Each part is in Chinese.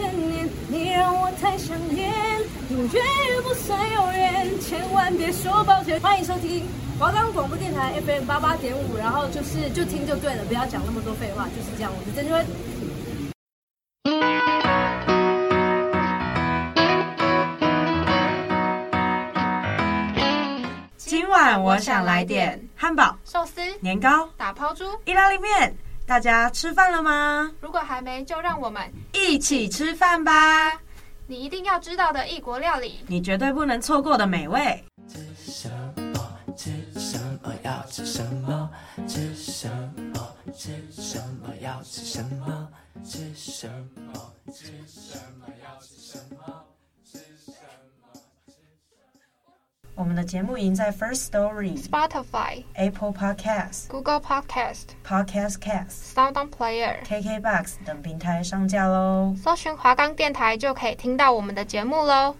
千年，你让我太想念，永远也不算永远，千万别说抱歉。欢迎收听华冈广播电台 FM 八八点五，然后就是就听就对了，不要讲那么多废话，就是这样。我是曾芷芬。今晚我想来点汉堡、寿司、年糕、打抛猪、意大利面。大家吃饭了吗？如果还没，就让我们一起吃饭吧！你一定要知道的异国料理，你绝对不能错过的美味。吃什么？吃什么？要吃什么？吃什么？吃什么？要吃什么？吃什么？吃什么？要吃什么？我们的节目已经在 First Story、Spotify、Apple Podcast、Google Podcast、Podcast Cast、Sound On Player、KKBox 等平台上架喽。搜寻华冈电台就可以听到我们的节目喽。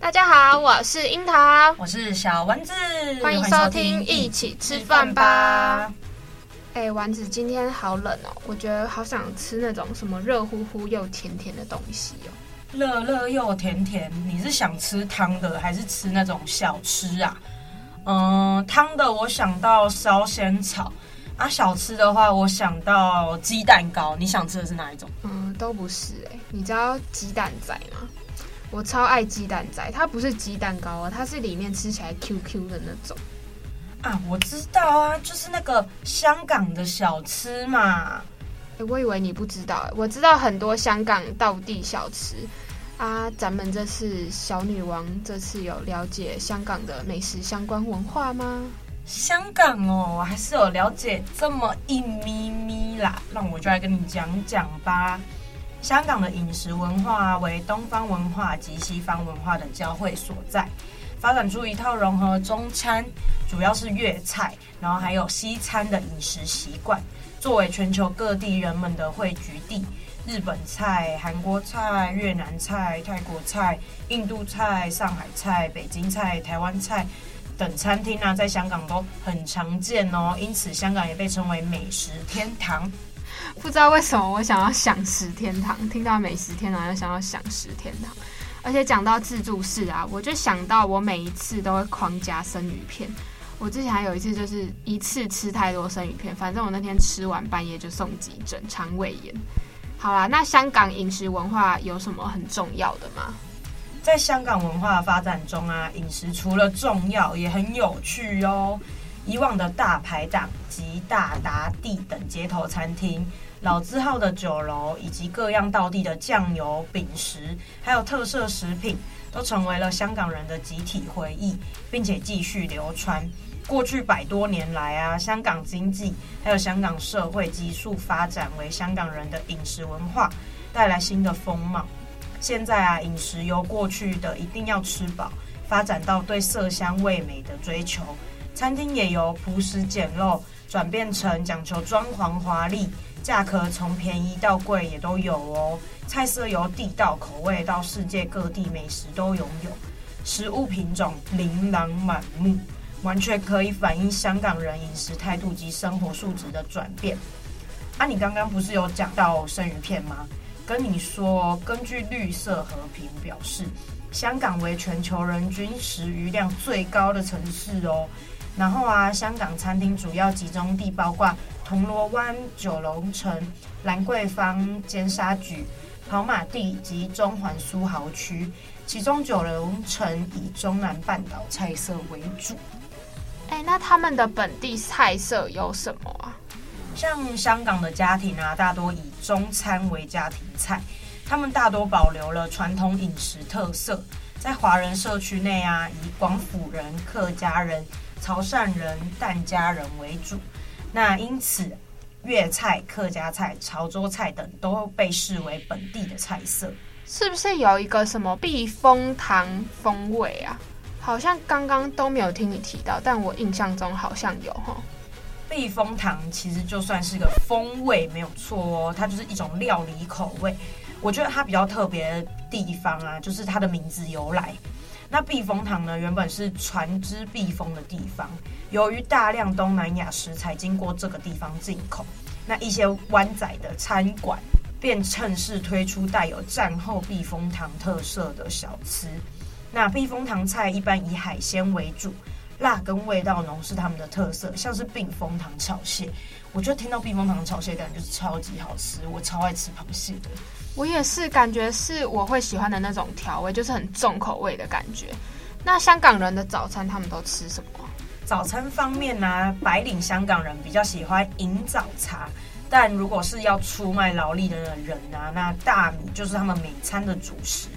大家好，我是樱桃，我是小丸子，欢迎收听一起吃饭吧。哎，丸子，今天好冷哦，我觉得好想吃那种什么热乎乎又甜甜的东西哦。热热又甜甜，你是想吃汤的还是吃那种小吃啊？嗯，汤的我想到烧仙草啊，小吃的话我想到鸡蛋糕。你想吃的是哪一种？嗯，都不是哎、欸。你知道鸡蛋仔吗？我超爱鸡蛋仔，它不是鸡蛋糕啊，它是里面吃起来 Q Q 的那种。啊，我知道啊，就是那个香港的小吃嘛。欸、我以为你不知道，我知道很多香港道地小吃啊。咱们这次小女王这次有了解香港的美食相关文化吗？香港哦，我还是有了解这么一咪咪啦。那我就来跟你讲讲吧。香港的饮食文化为东方文化及西方文化的交汇所在，发展出一套融合中餐，主要是粤菜，然后还有西餐的饮食习惯。作为全球各地人们的汇聚地，日本菜、韩国菜、越南菜、泰国菜、印度菜、上海菜、北京菜、台湾菜等餐厅啊，在香港都很常见哦。因此，香港也被称为美食天堂。不知道为什么我想要享食天堂，听到美食天堂就想要享食天堂。而且讲到自助式啊，我就想到我每一次都会狂加生鱼片。我之前还有一次，就是一次吃太多生鱼片，反正我那天吃完半夜就送急诊，肠胃炎。好啦，那香港饮食文化有什么很重要的吗？在香港文化发展中啊，饮食除了重要，也很有趣哦。以往的大排档及大达地等街头餐厅，老字号的酒楼，以及各样道地的酱油、饼食，还有特色食品，都成为了香港人的集体回忆，并且继续流传。过去百多年来啊，香港经济还有香港社会急速发展，为香港人的饮食文化带来新的风貌。现在啊，饮食由过去的一定要吃饱，发展到对色香味美的追求。餐厅也由朴实简陋转变成讲求装潢华丽，价格从便宜到贵也都有哦。菜色由地道口味到世界各地美食都拥有，食物品种琳琅满目。完全可以反映香港人饮食态度及生活素质的转变。啊，你刚刚不是有讲到生鱼片吗？跟你说，根据绿色和平表示，香港为全球人均食鱼量最高的城市哦。然后啊，香港餐厅主要集中地包括铜锣湾、九龙城、兰桂坊、尖沙咀、跑马地及中环苏豪区，其中九龙城以中南半岛菜色为主。哎，那他们的本地菜色有什么啊？像香港的家庭啊，大多以中餐为家庭菜，他们大多保留了传统饮食特色。在华人社区内啊，以广府人、客家人、潮汕人、疍家人为主。那因此，粤菜、客家菜、潮州菜等都被视为本地的菜色。是不是有一个什么避风塘风味啊？好像刚刚都没有听你提到，但我印象中好像有哈。避风塘其实就算是个风味没有错哦，它就是一种料理口味。我觉得它比较特别的地方啊，就是它的名字由来。那避风塘呢，原本是船只避风的地方，由于大量东南亚食材经过这个地方进口，那一些湾仔的餐馆便趁势推出带有战后避风塘特色的小吃。那避风塘菜一般以海鲜为主，辣跟味道浓是他们的特色，像是避风塘炒蟹。我觉得听到避风塘炒蟹感觉就是超级好吃，我超爱吃螃蟹的。我也是，感觉是我会喜欢的那种调味，就是很重口味的感觉。那香港人的早餐他们都吃什么？早餐方面呢、啊，白领香港人比较喜欢饮早茶，但如果是要出卖劳力的人啊，那大米就是他们每餐的主食。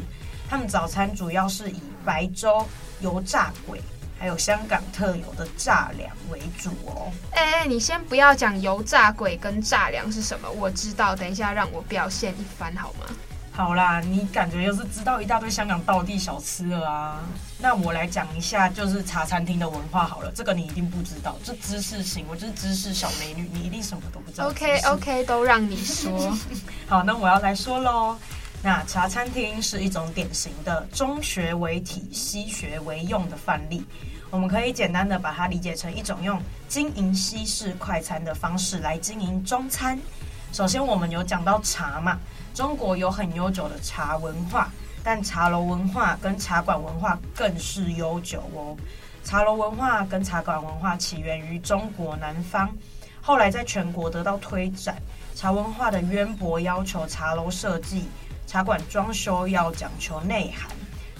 他们早餐主要是以白粥、油炸鬼，还有香港特有的炸粮为主哦。哎哎，你先不要讲油炸鬼跟炸粮是什么，我知道，等一下让我表现一番好吗？好啦，你感觉又是知道一大堆香港道地小吃了啊？那我来讲一下，就是茶餐厅的文化好了。这个你一定不知道，这知识型，我就是知识小美女，你一定什么都不知道。OK OK，都让你说。好，那我要来说喽。那茶餐厅是一种典型的中学为体、西学为用的范例。我们可以简单的把它理解成一种用经营西式快餐的方式来经营中餐。首先，我们有讲到茶嘛。中国有很悠久的茶文化，但茶楼文化跟茶馆文化更是悠久哦。茶楼文化跟茶馆文化起源于中国南方，后来在全国得到推展。茶文化的渊博要求茶楼设计、茶馆装修要讲求内涵，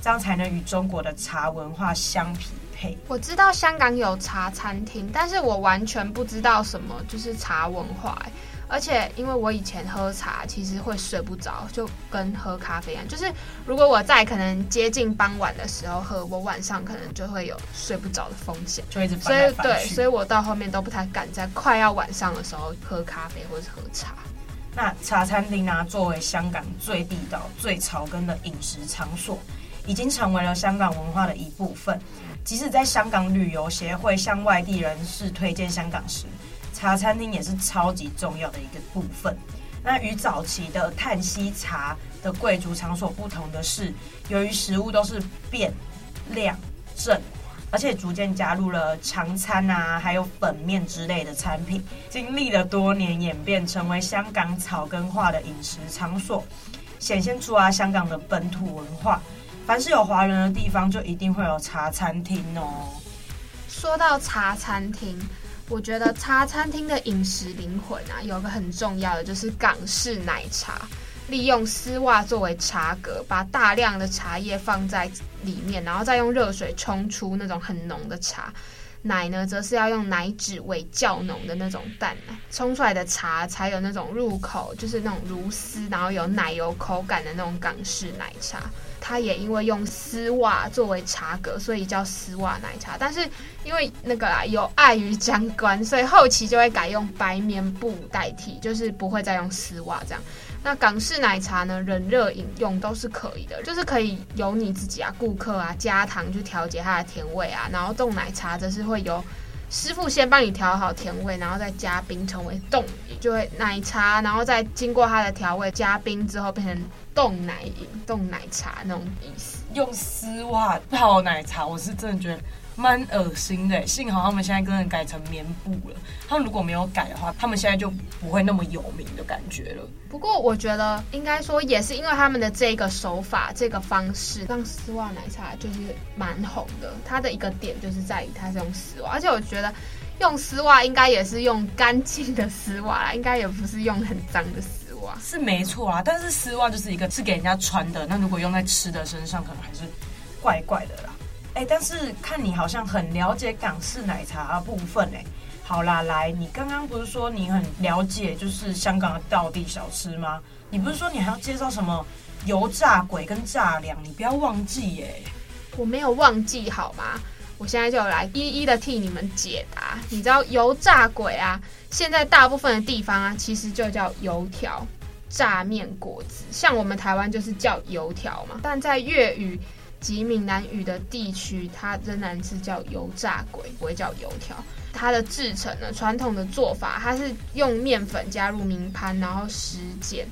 这样才能与中国的茶文化相匹配。我知道香港有茶餐厅，但是我完全不知道什么就是茶文化欸。而且，因为我以前喝茶，其实会睡不着，就跟喝咖啡一样。就是如果我在可能接近傍晚的时候喝，我晚上可能就会有睡不着的风险，就一直翻所以对，所以我到后面都不太敢在快要晚上的时候喝咖啡或者喝茶。那茶餐厅呢，作为香港最地道、最草根的饮食场所，已经成为了香港文化的一部分。即使在香港旅游协会向外地人士推荐香港时，茶餐厅也是超级重要的一个部分。那与早期的叹息茶的贵族场所不同的是，由于食物都是变、量、正，而且逐渐加入了长餐啊，还有粉面之类的产品，经历了多年演变，成为香港草根化的饮食场所，显现出啊香港的本土文化。凡是有华人的地方，就一定会有茶餐厅哦。说到茶餐厅。我觉得茶餐厅的饮食灵魂啊，有个很重要的就是港式奶茶，利用丝袜作为茶格，把大量的茶叶放在里面，然后再用热水冲出那种很浓的茶。奶呢，则是要用奶脂味较浓的那种淡奶，冲出来的茶才有那种入口，就是那种如丝，然后有奶油口感的那种港式奶茶。它也因为用丝袜作为茶格，所以叫丝袜奶茶。但是因为那个啊，有碍于将关，所以后期就会改用白棉布代替，就是不会再用丝袜这样。那港式奶茶呢，冷热饮用都是可以的，就是可以由你自己啊，顾客啊加糖去调节它的甜味啊。然后冻奶茶则是会由师傅先帮你调好甜味，然后再加冰成为冻，就会奶茶，然后再经过它的调味加冰之后变成冻奶饮、冻奶茶那种意思。用丝袜泡奶茶，我是真的觉得。蛮恶心的，幸好他们现在真的改成棉布了。他们如果没有改的话，他们现在就不会那么有名的感觉了。不过我觉得应该说也是因为他们的这个手法、这个方式，让丝袜奶茶就是蛮红的。它的一个点就是在于它是用丝袜，而且我觉得用丝袜应该也是用干净的丝袜啦，应该也不是用很脏的丝袜。是没错啊，但是丝袜就是一个是给人家穿的，那如果用在吃的身上，可能还是怪怪的啦。哎，但是看你好像很了解港式奶茶的部分哎。好啦，来，你刚刚不是说你很了解就是香港的道地小吃吗？你不是说你还要介绍什么油炸鬼跟炸粮？你不要忘记耶。我没有忘记好吗？我现在就来一一的替你们解答。你知道油炸鬼啊？现在大部分的地方啊，其实就叫油条、炸面、果子，像我们台湾就是叫油条嘛，但在粤语。及闽南语的地区，它仍然是叫油炸鬼，不会叫油条。它的制成呢，传统的做法，它是用面粉加入明盘，然后食碱、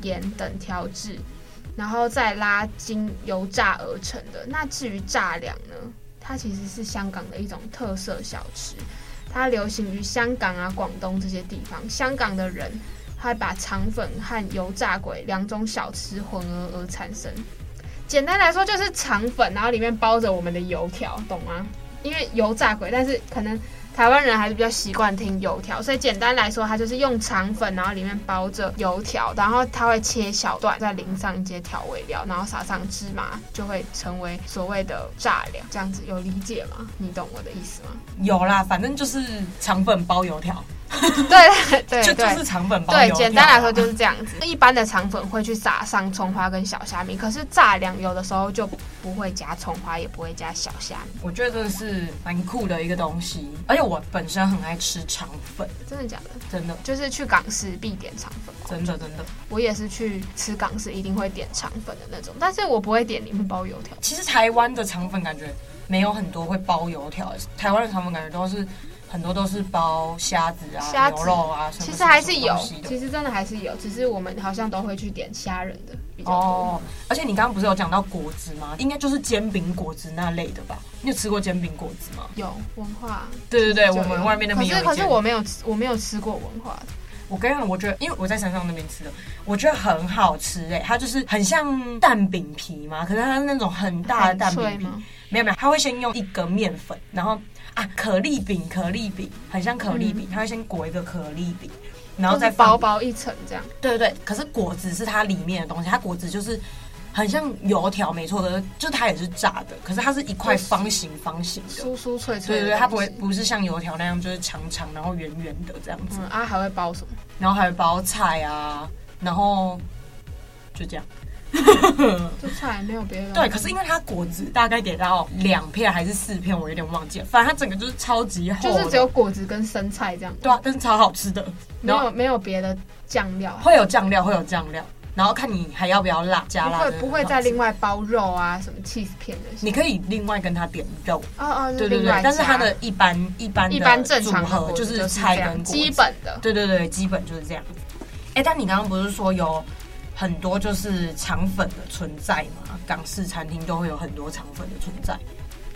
盐等调制，然后再拉筋油炸而成的。那至于炸粮呢，它其实是香港的一种特色小吃，它流行于香港啊、广东这些地方。香港的人它会把肠粉和油炸鬼两种小吃混合而产生。简单来说就是肠粉，然后里面包着我们的油条，懂吗？因为油炸鬼，但是可能。台湾人还是比较习惯听油条，所以简单来说，它就是用肠粉，然后里面包着油条，然后它会切小段，再淋上一些调味料，然后撒上芝麻，就会成为所谓的炸两。这样子有理解吗？你懂我的意思吗？有啦，反正就是肠粉包油条。对对对，就就是肠粉包对，简单来说就是这样子。一般的肠粉会去撒上葱花跟小虾米，可是炸两有的时候就不会加葱花，也不会加小虾米。我觉得这是蛮酷的一个东西，而且我本身很爱吃肠粉。真的假的？真的，就是去港式必点肠粉。真的真的，我也是去吃港式一定会点肠粉的那种，但是我不会点里面包油条。其实台湾的肠粉感觉没有很多会包油条，台湾的肠粉感觉都是。很多都是包虾子啊、虾子牛肉啊，其实还是有，其实真的还是有，只是我们好像都会去点虾仁的比较多。哦，而且你刚刚不是有讲到果子吗？应该就是煎饼果子那类的吧？你有吃过煎饼果子吗？有文化，对对对，我们外面那边有。可是可是我没有吃，我没有吃过文化的。我跟你讲，我觉得因为我在山上那边吃的，我觉得很好吃哎、欸，它就是很像蛋饼皮嘛，可是它是那种很大的蛋饼皮，没有没有，它会先用一个面粉，然后。啊，可丽饼，可丽饼很像可丽饼，它会先裹一个可丽饼，然后再薄薄一层这样。对对对，可是果子是它里面的东西，它果子就是很像油条，没错的，就它也是炸的，可是它是一块方形方形的，酥酥脆脆。对对对，它不会不是像油条那样就是长长然后圆圆的这样子。嗯啊，还会包什么？然后还会包菜啊，然后就这样。就菜没有别的。对，可是因为它果子大概给到两片还是四片，我有点忘记了。反正它整个就是超级厚，就是只有果子跟生菜这样。对啊，但是超好吃的。没有没有别的酱料，会有酱料，会有酱料。然后看你还要不要辣，加辣。不会不会再另外包肉啊，什么 cheese 片的。你可以另外跟他点肉。哦哦，对对对。但是它的一般一般一般正常组合就是菜跟基本的。对对对，基本就是这样。哎，但你刚刚不是说有？很多就是肠粉的存在嘛，港式餐厅都会有很多肠粉的存在。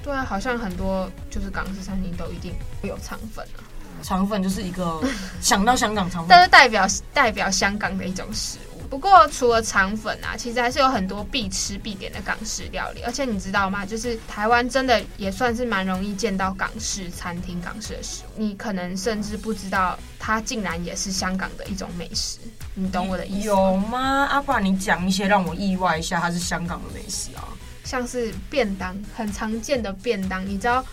对啊，好像很多就是港式餐厅都一定会有肠粉啊。肠粉就是一个 想到香港肠粉，但是代表代表香港的一种食物。不过除了肠粉啊，其实还是有很多必吃必点的港式料理。而且你知道吗？就是台湾真的也算是蛮容易见到港式餐厅、港式的食物。你可能甚至不知道，它竟然也是香港的一种美食。你懂我的意思？有吗？啊，不然你讲一些让我意外一下，它是香港的美食啊。像是便当，很常见的便当，你知道？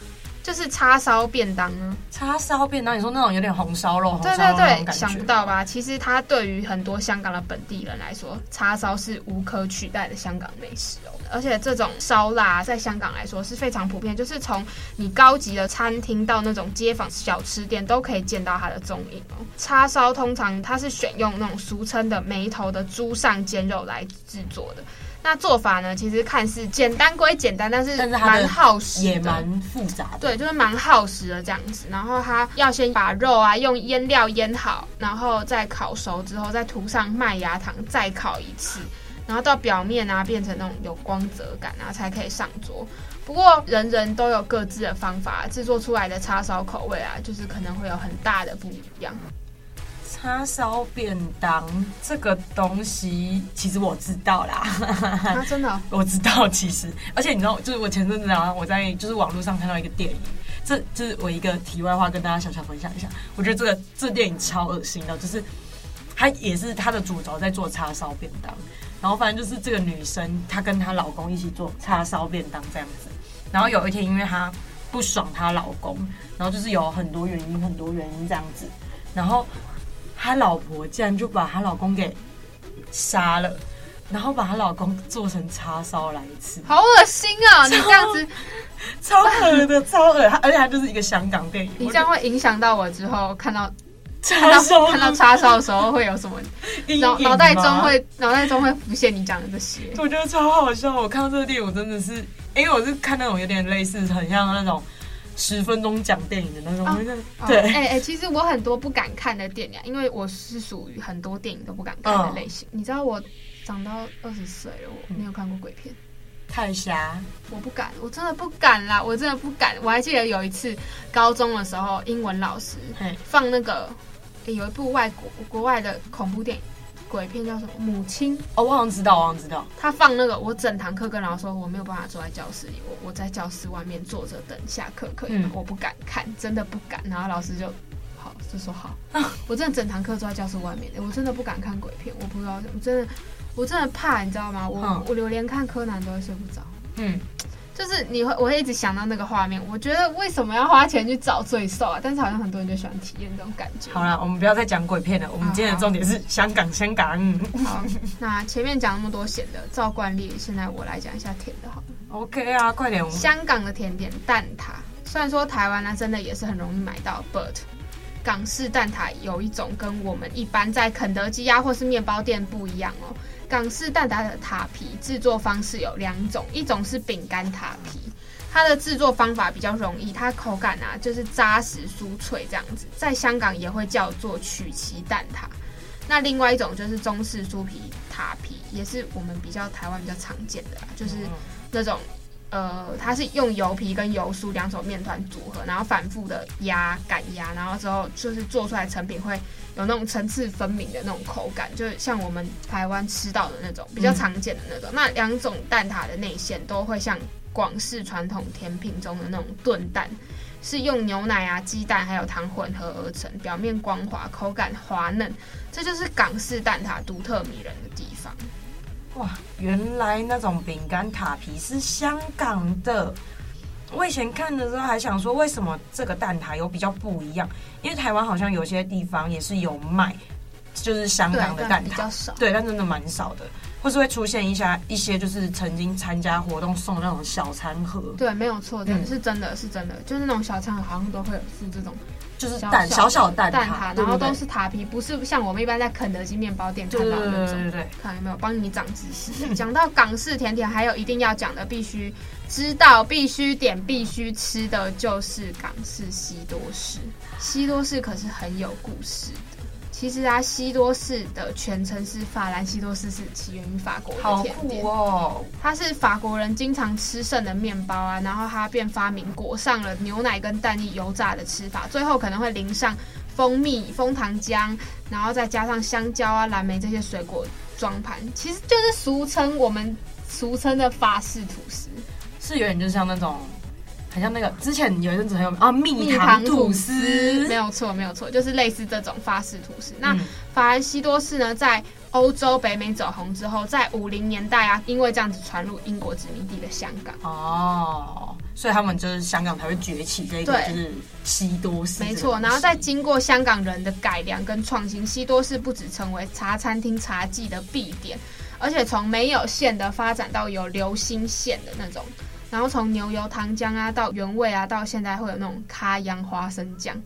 就是叉烧便当呢？叉烧便当，你说那种有点红烧肉，对对对，想不到吧？其实它对于很多香港的本地人来说，叉烧是无可取代的香港美食哦。而且这种烧腊在香港来说是非常普遍，就是从你高级的餐厅到那种街坊小吃店都可以见到它的踪影哦。叉烧通常它是选用那种俗称的眉头的猪上肩肉来制作的。那做法呢？其实看似简单归简单，但是蛮耗时，也蛮复杂的。对，就是蛮耗时的这样子。然后它要先把肉啊用腌料腌好，然后再烤熟之后再涂上麦芽糖，再烤一次，然后到表面啊变成那种有光泽感啊，才可以上桌。不过人人都有各自的方法，制作出来的叉烧口味啊，就是可能会有很大的不一样。叉烧便当这个东西，其实我知道啦。啊，真的？我知道，其实，而且你知道，就是我前阵子啊，我在就是网络上看到一个电影，这就是我一个题外话，跟大家小小分享一下。我觉得这个这电影超恶心的，就是它也是它的主轴在做叉烧便当，然后反正就是这个女生她跟她老公一起做叉烧便当这样子，然后有一天因为她不爽她老公，然后就是有很多原因，很多原因这样子，然后。她老婆竟然就把她老公给杀了，然后把她老公做成叉烧来吃，好恶心啊！你这样子超恶的，超恶，而且它就是一个香港电影。你这样会影响到我之后看到叉烧看到叉烧的时候会有什么脑脑袋中会脑袋中会浮现你讲的这些？我觉得超好笑。我看到这个电影，我真的是因为我是看那种有点类似，很像那种。十分钟讲电影的那种，哦、对，哎哎、欸欸，其实我很多不敢看的电影，因为我是属于很多电影都不敢看的类型。哦、你知道我长到二十岁了，我没有看过鬼片，太侠，我不敢，我真的不敢啦，我真的不敢。我还记得有一次高中的时候，英文老师放那个有一部外国国外的恐怖电影。鬼片叫什么？母亲哦，我好像知道，我好像知道。他放那个，我整堂课跟老师说我没有办法坐在教室里，我我在教室外面坐着等下课，可以吗？嗯、我不敢看，真的不敢。然后老师就好，就说好。我真的整堂课坐在教室外面，我真的不敢看鬼片，我不知道我，真的，我真的怕，你知道吗？我、嗯、我连看柯南都会睡不着。嗯。就是你会，我会一直想到那个画面。我觉得为什么要花钱去找罪受啊？但是好像很多人就喜欢体验这种感觉。好了，我们不要再讲鬼片了。我们今天的重点是香港，香港。好，那前面讲那么多咸的，照惯例，现在我来讲一下甜的，好了。OK 啊，快点。香港的甜点蛋挞，虽然说台湾呢真的也是很容易买到，but 港式蛋挞有一种跟我们一般在肯德基呀或是面包店不一样哦。港式蛋挞的塔皮制作方式有两种，一种是饼干塔皮，它的制作方法比较容易，它口感啊就是扎实酥脆这样子，在香港也会叫做曲奇蛋挞。那另外一种就是中式酥皮塔皮，也是我们比较台湾比较常见的啦，就是那种。呃，它是用油皮跟油酥两种面团组合，然后反复的压擀压，然后之后就是做出来成品会有那种层次分明的那种口感，就像我们台湾吃到的那种比较常见的那种。嗯、那两种蛋挞的内馅都会像广式传统甜品中的那种炖蛋，是用牛奶啊、鸡蛋还有糖混合而成，表面光滑，口感滑嫩，这就是港式蛋挞独特迷人的。哇，原来那种饼干塔皮是香港的。我以前看的时候还想说，为什么这个蛋挞有比较不一样？因为台湾好像有些地方也是有卖，就是香港的蛋挞，比较少。对，但真的蛮少的，或是会出现一些一些就是曾经参加活动送的那种小餐盒。对，没有错，真的是真的是真的，就是那种小餐盒好像都会有是这种。就是蛋小小蛋挞，然后都是塔皮，不是像我们一般在肯德基面包店看到的那种。对对对，看有没有帮你长知识。讲到港式甜点，还有一定要讲的，必须知道、必须点、必须吃的就是港式西多士。西多士可是很有故事的。其实啊，西多士的全称是法兰西多士，是起源于法国的甜点哦。它是法国人经常吃剩的面包啊，然后他便发明裹上了牛奶跟蛋液油炸的吃法，最后可能会淋上蜂蜜、枫糖浆，然后再加上香蕉啊、蓝莓这些水果装盘，其实就是俗称我们俗称的法式吐司，是有点就像那种。好像那个之前有一阵子很有名啊，蜜糖吐司，没有错，没有错，就是类似这种法式吐司。那法兰西多士呢，在欧洲、北美走红之后，在五零年代啊，因为这样子传入英国殖民地的香港哦，所以他们就是香港才会崛起这个就是西多士，没错。然后再经过香港人的改良跟创新，西多士不只成为茶餐厅茶记的必点，而且从没有馅的发展到有流心馅的那种。然后从牛油糖浆啊，到原味啊，到现在会有那种咖央花生酱，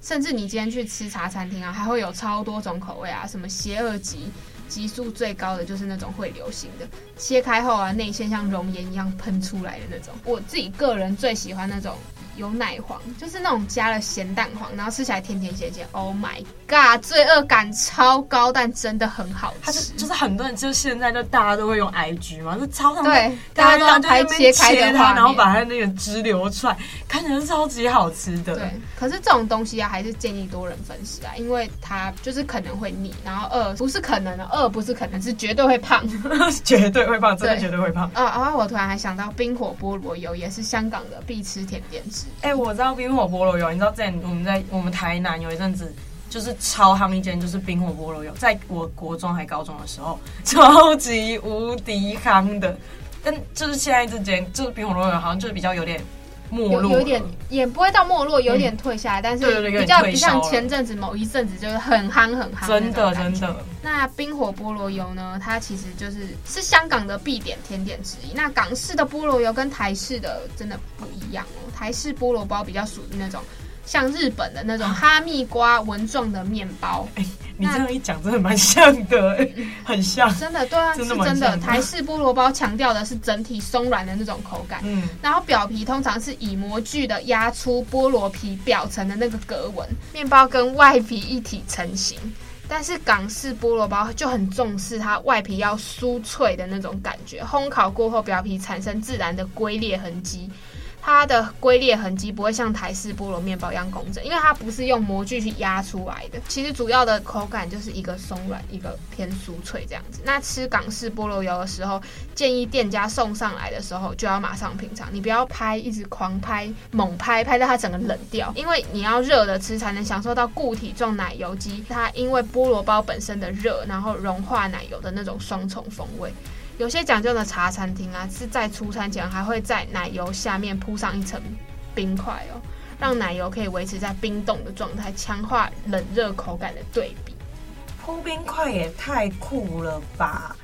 甚至你今天去吃茶餐厅啊，还会有超多种口味啊，什么邪恶级，级数最高的就是那种会流行的，切开后啊，内馅像熔岩一样喷出来的那种。我自己个人最喜欢那种。有奶黄，就是那种加了咸蛋黄，然后吃起来甜甜咸咸。Oh my god，罪恶感超高，但真的很好吃。它是就是很多人就现在就大家都会用 IG 嘛，就超他对，大家都拍切开的话，然后把它那个汁流出来，看起来是超级好吃的。对，可是这种东西啊，还是建议多人分食啊，因为它就是可能会腻，然后二不是可能的，二不是可能是绝对会胖，绝对会胖，真的绝对会胖。啊啊！我突然还想到冰火菠萝油也是香港的必吃甜点之。哎、欸，我知道冰火菠萝油，你知道之前我们在我们台南有一阵子就是超夯一间，就是冰火菠萝油，在我国中还高中的时候，超级无敌夯的。但就是现在这间就是冰火菠萝油，好像就是比较有点没落，有点也不会到没落，有点退下来，嗯、但是比较不像前阵子某一阵子就是很夯很夯。真的真的。那冰火菠萝油呢？它其实就是是香港的必点甜点之一。那港式的菠萝油跟台式的真的不一样哦。台式菠萝包比较属于那种像日本的那种哈密瓜纹状的面包。你这样一讲，真的蛮像的、欸，很像。真的对啊，是真的。台式菠萝包强调的是整体松软的那种口感，嗯，然后表皮通常是以模具的压出菠萝皮表层的那个格纹，面包跟外皮一体成型。但是港式菠萝包就很重视它外皮要酥脆的那种感觉，烘烤过后表皮产生自然的龟裂痕迹。它的龟裂痕迹不会像台式菠萝面包一样工整，因为它不是用模具去压出来的。其实主要的口感就是一个松软，一个偏酥脆这样子。那吃港式菠萝油的时候，建议店家送上来的时候就要马上品尝，你不要拍，一直狂拍、猛拍，拍到它整个冷掉，因为你要热的吃才能享受到固体状奶油肌。它因为菠萝包本身的热，然后融化奶油的那种双重风味。有些讲究的茶餐厅啊，是在出餐前还会在奶油下面铺上一层冰块哦，让奶油可以维持在冰冻的状态，强化冷热口感的对比。铺冰块也太酷了吧！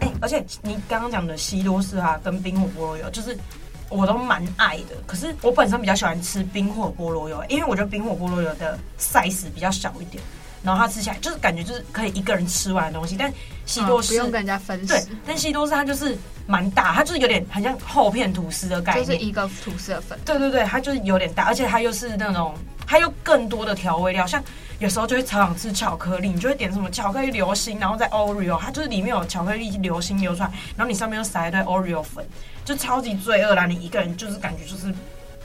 哎、而且你刚刚讲的西多士啊，跟冰火菠萝油，就是我都蛮爱的。可是我本身比较喜欢吃冰火菠萝油，因为我觉得冰火菠萝油的 size 比较小一点。然后它吃起来就是感觉就是可以一个人吃完的东西，但西多士、哦、不用跟人家分食。对，但西多士它就是蛮大，它就是有点很像厚片吐司的概念，就是一个吐司的粉。对对对，它就是有点大，而且它又是那种它又更多的调味料，像有时候就会常常吃巧克力，你就会点什么巧克力流心，然后再 Oreo，它就是里面有巧克力流心流出来，然后你上面又撒一堆 Oreo 粉，就超级罪恶啦！你一个人就是感觉就是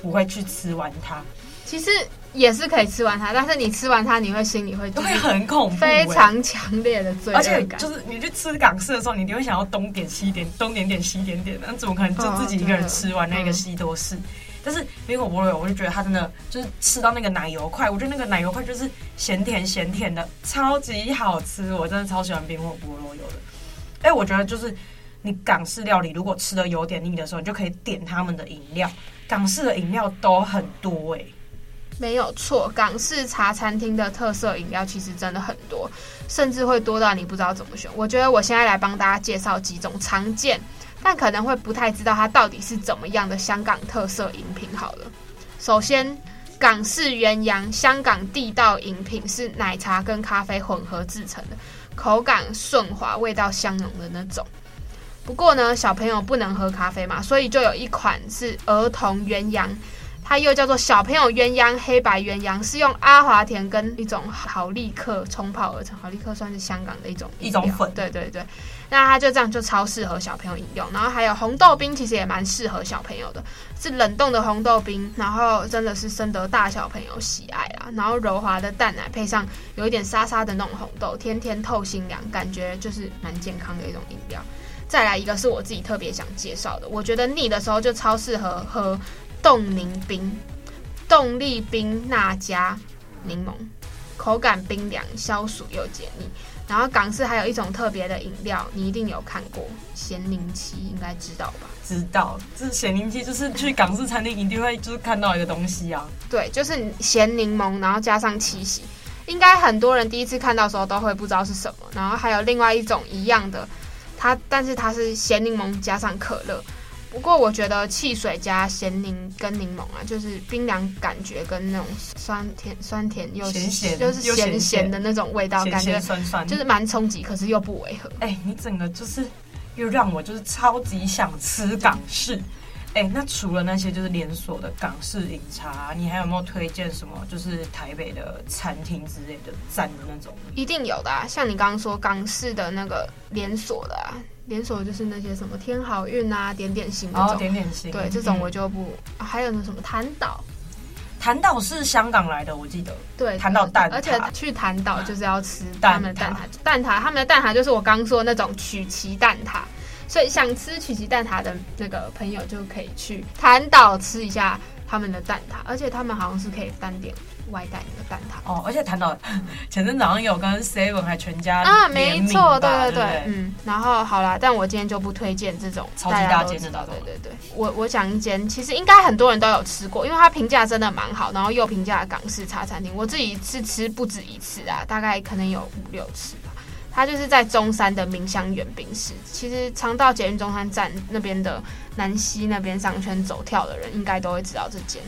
不会去吃完它。其实也是可以吃完它，但是你吃完它，你会心里会会很恐怖，非常强烈的罪恶感。而且就是你去吃港式的时候，你一定会想要东点西点，东点点西点点，那怎么可能就自己一个人吃完那个西多士？但是冰火菠萝油，我就觉得它真的就是吃到那个奶油块，我觉得那个奶油块就是咸甜咸甜的，超级好吃。我真的超喜欢冰火菠萝油的。哎，我觉得就是你港式料理如果吃的有点腻的时候，你就可以点他们的饮料，港式的饮料都很多哎、欸。没有错，港式茶餐厅的特色饮料其实真的很多，甚至会多到你不知道怎么选。我觉得我现在来帮大家介绍几种常见，但可能会不太知道它到底是怎么样的香港特色饮品。好了，首先港式鸳鸯，香港地道饮品是奶茶跟咖啡混合制成的，口感顺滑，味道香浓的那种。不过呢，小朋友不能喝咖啡嘛，所以就有一款是儿童鸳鸯。它又叫做小朋友鸳鸯，黑白鸳鸯是用阿华田跟一种好利克冲泡而成。好利克算是香港的一种一种粉，对对对。那它就这样就超适合小朋友饮用。然后还有红豆冰，其实也蛮适合小朋友的，是冷冻的红豆冰，然后真的是深得大小朋友喜爱啊。然后柔滑的淡奶配上有一点沙沙的那种红豆，天天透心凉，感觉就是蛮健康的一种饮料。再来一个是我自己特别想介绍的，我觉得腻的时候就超适合喝。冻柠冰，冻力冰那加柠檬，口感冰凉，消暑又解腻。然后港式还有一种特别的饮料，你一定有看过，咸柠七，应该知道吧？知道，这咸柠七就是去港式餐厅一定会就是看到一个东西啊。对，就是咸柠檬，然后加上七喜，应该很多人第一次看到的时候都会不知道是什么。然后还有另外一种一样的，它但是它是咸柠檬加上可乐。不过我觉得汽水加咸柠跟柠檬啊，就是冰凉感觉跟那种酸甜酸甜又咸咸，就是咸咸的那种味道，感觉酸酸，就是蛮冲击，可是又不违和。哎、欸，你整个就是又让我就是超级想吃港式。哎、欸，那除了那些就是连锁的港式饮茶，你还有没有推荐什么就是台北的餐厅之类的赞的那种？一定有的啊，像你刚刚说港式的那个连锁的啊。连锁就是那些什么天好运啊、点点心那种，哦、点点心，对，这种我就不。嗯、还有那什么潭岛，潭岛是香港来的，我记得。对，潭岛蛋，而且去潭岛就是要吃他们的蛋挞，蛋挞，他们的蛋挞就是我刚说的那种曲奇蛋挞，所以想吃曲奇蛋挞的那个朋友就可以去潭岛吃一下他们的蛋挞，而且他们好像是可以单点。外带那个蛋挞哦，而且谈到 前阵子好像有跟 Seven 还全家啊，没错，对对对，对对嗯，然后好啦，但我今天就不推荐这种超级大间的，对对对，我我讲一间，其实应该很多人都有吃过，因为它评价真的蛮好，然后又评价港式茶餐厅，我自己是吃不止一次啊，大概可能有五六次吧。它就是在中山的明香园冰室，其实常到捷运中山站那边的南西那边商圈走跳的人，应该都会知道这间。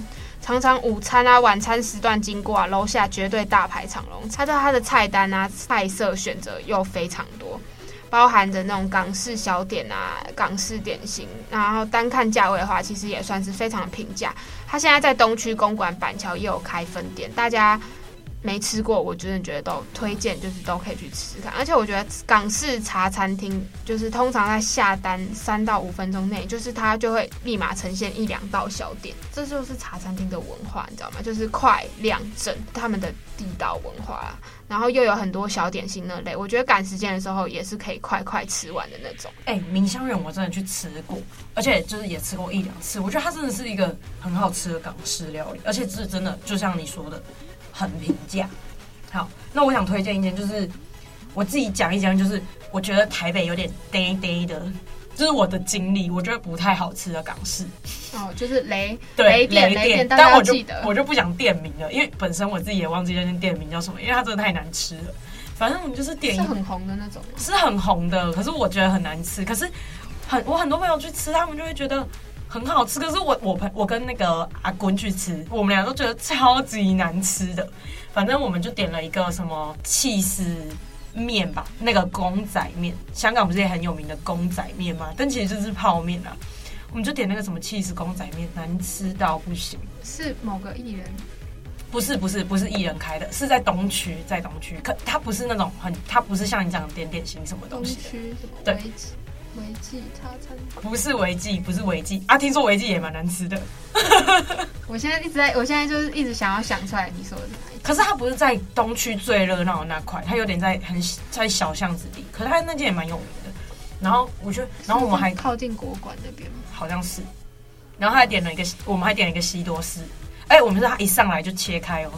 常常午餐啊、晚餐时段经过啊，楼下绝对大排长龙。猜到它的菜单啊，菜色选择又非常多，包含着那种港式小点啊、港式点心。然后单看价位的话，其实也算是非常平价。它现在在东区公馆板桥也有开分店，大家没吃过，我真的觉得都推荐，就是都可以去吃吃看。而且我觉得港式茶餐厅就是通常在下单三到五分钟内，就是它就会立马呈现一两道小点，这就是茶餐厅的文化，你知道吗？就是快、量、正，他们的地道文化。然后又有很多小点心那类，我觉得赶时间的时候也是可以快快吃完的那种。哎、欸，明香园我真的去吃过，而且就是也吃过一两次，我觉得它真的是一个很好吃的港式料理，而且是真的就像你说的。很平价，好，那我想推荐一间，就是我自己讲一讲，就是我觉得台北有点呆呆的，就是我的经历，我觉得不太好吃的港式。哦，就是雷对雷店，雷店，但我就我就不讲店名了，因为本身我自己也忘记那间店名叫什么，因为它真的太难吃了。反正我们就是点是很红的那种，是很红的，可是我觉得很难吃。可是很我很多朋友去吃，他们就会觉得。很好吃，可是我我朋我跟那个阿坤去吃，我们俩都觉得超级难吃的。反正我们就点了一个什么气丝面吧，那个公仔面，香港不是也很有名的公仔面吗？但其实就是泡面啊。我们就点那个什么气丝公仔面，难吃到不行。是某个艺人？不是不是不是艺人开的，是在东区，在东区。可它不是那种很，它不是像你讲的点点心什么东西的。东区？对。维记茶餐不是维记，不是维记啊！听说维记也蛮难吃的。我现在一直在，我现在就是一直想要想出来你说的。可是它不是在东区最热闹的那块，它有点在很在小巷子里。可是它那间也蛮有名的。然后我觉得，然后我们还靠近国馆那边好像是。然后还点了一个，我们还点了一个西多士。哎、欸，我们是它一上来就切开哦，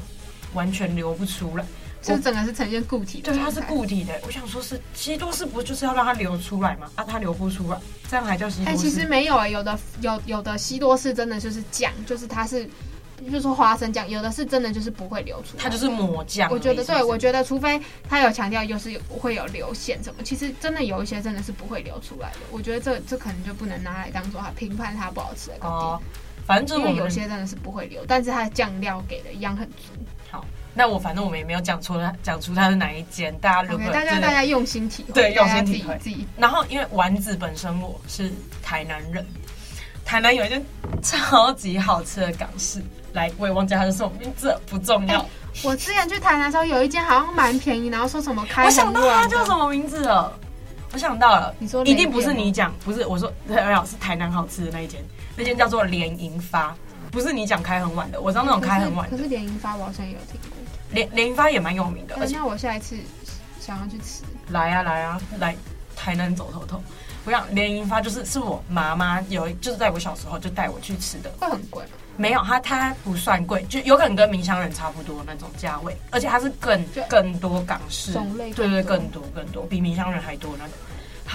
完全流不出来。就整个是呈现固体的，对，它是固体的。我想说是西多士，不就是要让它流出来吗？啊，它流不出来，这样还叫西多士？哎、欸，其实没有啊、欸，有的有有的西多士真的就是酱，就是它是，就是说花生酱，有的是真的就是不会流出来，它就是抹酱。我觉得对，我觉得除非它有强调就是会有流线什么，其实真的有一些真的是不会流出来的。我觉得这这可能就不能拿来当做它评判它不好吃的哦。反正就是我们有些真的是不会流，但是它的酱料给的一样很足。好。那我反正我们也没有讲出它，讲出它是哪一间。大家如果、okay, 大家大家用心体会，对，用心体会自己。然后因为丸子本身我是台南人，台南有一间超级好吃的港式，来，我也忘记它是什么名字，不重要。欸、我之前去台南的时候，有一间好像蛮便宜，然后说什么开，我想到它叫什么名字了，我想到了，你说一定不是你讲，不是我说，没有是台南好吃的那一间，那间叫做联营发，不是你讲开很晚的，我知道那种开很晚的，可是联营发我好像也有听过。联联营发也蛮有名的，而且那我下一次想要去吃，来呀、啊、来呀、啊、来台南走透透。我想联营发就是是我妈妈有就是在我小时候就带我去吃的，会很贵吗？没有，它它不算贵，就有可能跟明香人差不多那种价位，而且它是更更多港式种类，对对，更多更多，比明香人还多那种。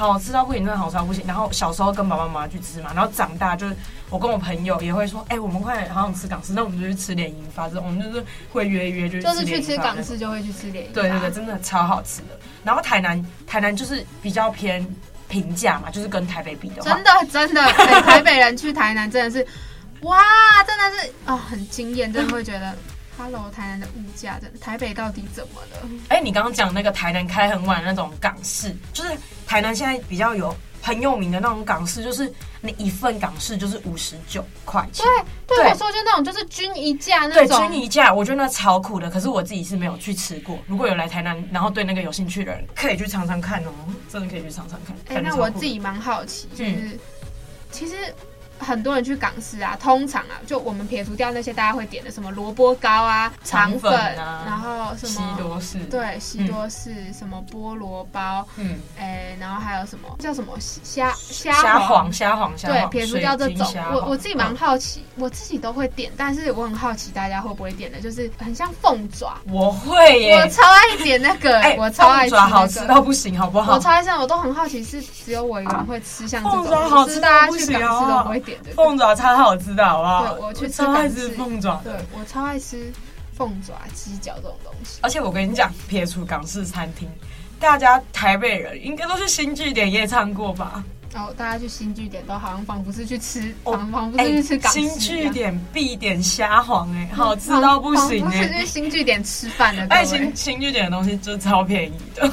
好吃到不行，真的好吃到不行。然后小时候跟爸爸妈妈去吃嘛，然后长大就是我跟我朋友也会说，哎、欸，我们快好想吃港式，那我们就去吃联营发。这种我们就是会约一约就，就是去吃港式就会去吃联营。对对对，真的超好吃的。然后台南台南就是比较偏平价嘛，就是跟台北比的话，真的真的，欸、台北人去台南真的是，哇，真的是啊、哦，很惊艳，真的会觉得。Hello，台南的物价真的，台北到底怎么了？哎、欸，你刚刚讲那个台南开很晚那种港式，就是台南现在比较有很有名的那种港式，就是你一份港式就是五十九块钱。对，对我说就那种就是均一价那种。对，均一价，我觉得那超苦的。可是我自己是没有去吃过。如果有来台南，然后对那个有兴趣的人，可以去尝尝看哦，真的可以去尝尝看。哎、欸，那我自己蛮好奇，就是、嗯、其实。很多人去港式啊，通常啊，就我们撇除掉那些大家会点的什么萝卜糕啊、肠粉啊，然后什么西多士，对，西多士、嗯、什么菠萝包，嗯，哎、欸，然后还有什么叫什么虾虾虾黄？虾黄虾对，撇除掉这种，我我自己蛮好奇、嗯，我自己都会点，但是我很好奇大家会不会点的，就是很像凤爪，我会耶，我超爱点那个，哎、欸，我超爱吃、那个，好吃到不行，好不好？我超爱吃，我都很好奇是只有我一个人会吃像这种，凤爪好吃到不行，大家去港式都不会点的凤爪超好吃的，好不好？对，我超爱吃凤爪，对我超爱吃凤爪、鸡脚这种东西。而且我跟你讲，撇除港式餐厅，大家台北人应该都是新据点夜唱过吧？哦，大家去新据点都好像仿佛是去吃，仿仿佛是去吃港式。新据点必点虾皇，哎，好吃到不行哎！不是去新据点吃饭的，哎，新新据点的东西就超便宜的。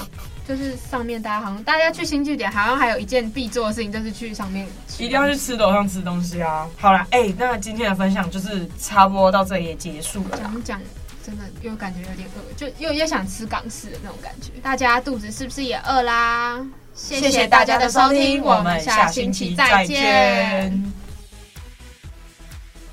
就是上面大家好像大家去新据点，好像还有一件必做的事情，就是去上面一定要去吃楼上吃东西啊！好啦，哎、欸，那今天的分享就是差不多到这里也结束了。讲讲真的又感觉有点饿，就又又想吃港式的那种感觉。大家肚子是不是也饿啦？谢谢大家的收听，我们下星期再见。